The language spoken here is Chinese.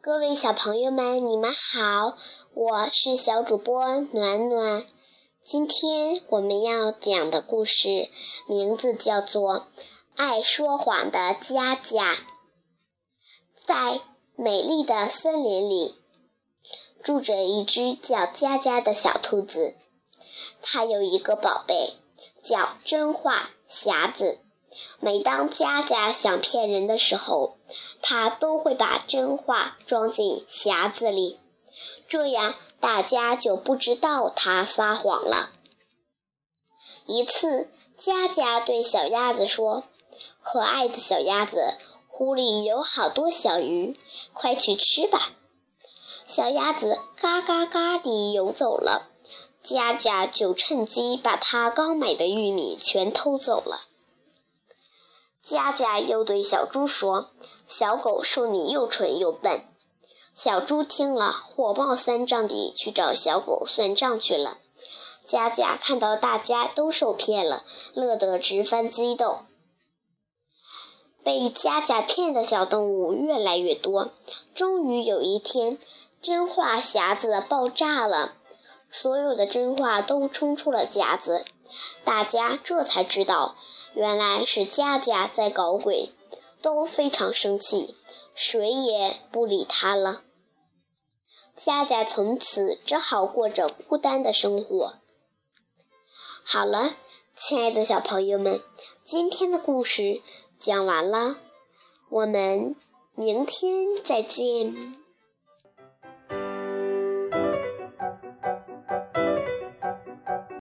各位小朋友们，你们好，我是小主播暖暖。今天我们要讲的故事名字叫做《爱说谎的佳佳》。在美丽的森林里，住着一只叫佳佳的小兔子。它有一个宝贝，叫真话匣子。每当佳佳想骗人的时候，他都会把真话装进匣子里，这样大家就不知道他撒谎了。一次，佳佳对小鸭子说：“可爱的小鸭子，湖里有好多小鱼，快去吃吧。”小鸭子嘎嘎嘎地游走了，佳佳就趁机把它刚买的玉米全偷走了。佳佳又对小猪说：“小狗说你又蠢又笨。”小猪听了，火冒三丈地去找小狗算账去了。佳佳看到大家都受骗了，乐得直翻激斗。被佳佳骗的小动物越来越多，终于有一天，真话匣子爆炸了，所有的真话都冲出了匣子，大家这才知道。原来是佳佳在搞鬼，都非常生气，谁也不理他了。佳佳从此只好过着孤单的生活。好了，亲爱的小朋友们，今天的故事讲完了，我们明天再见。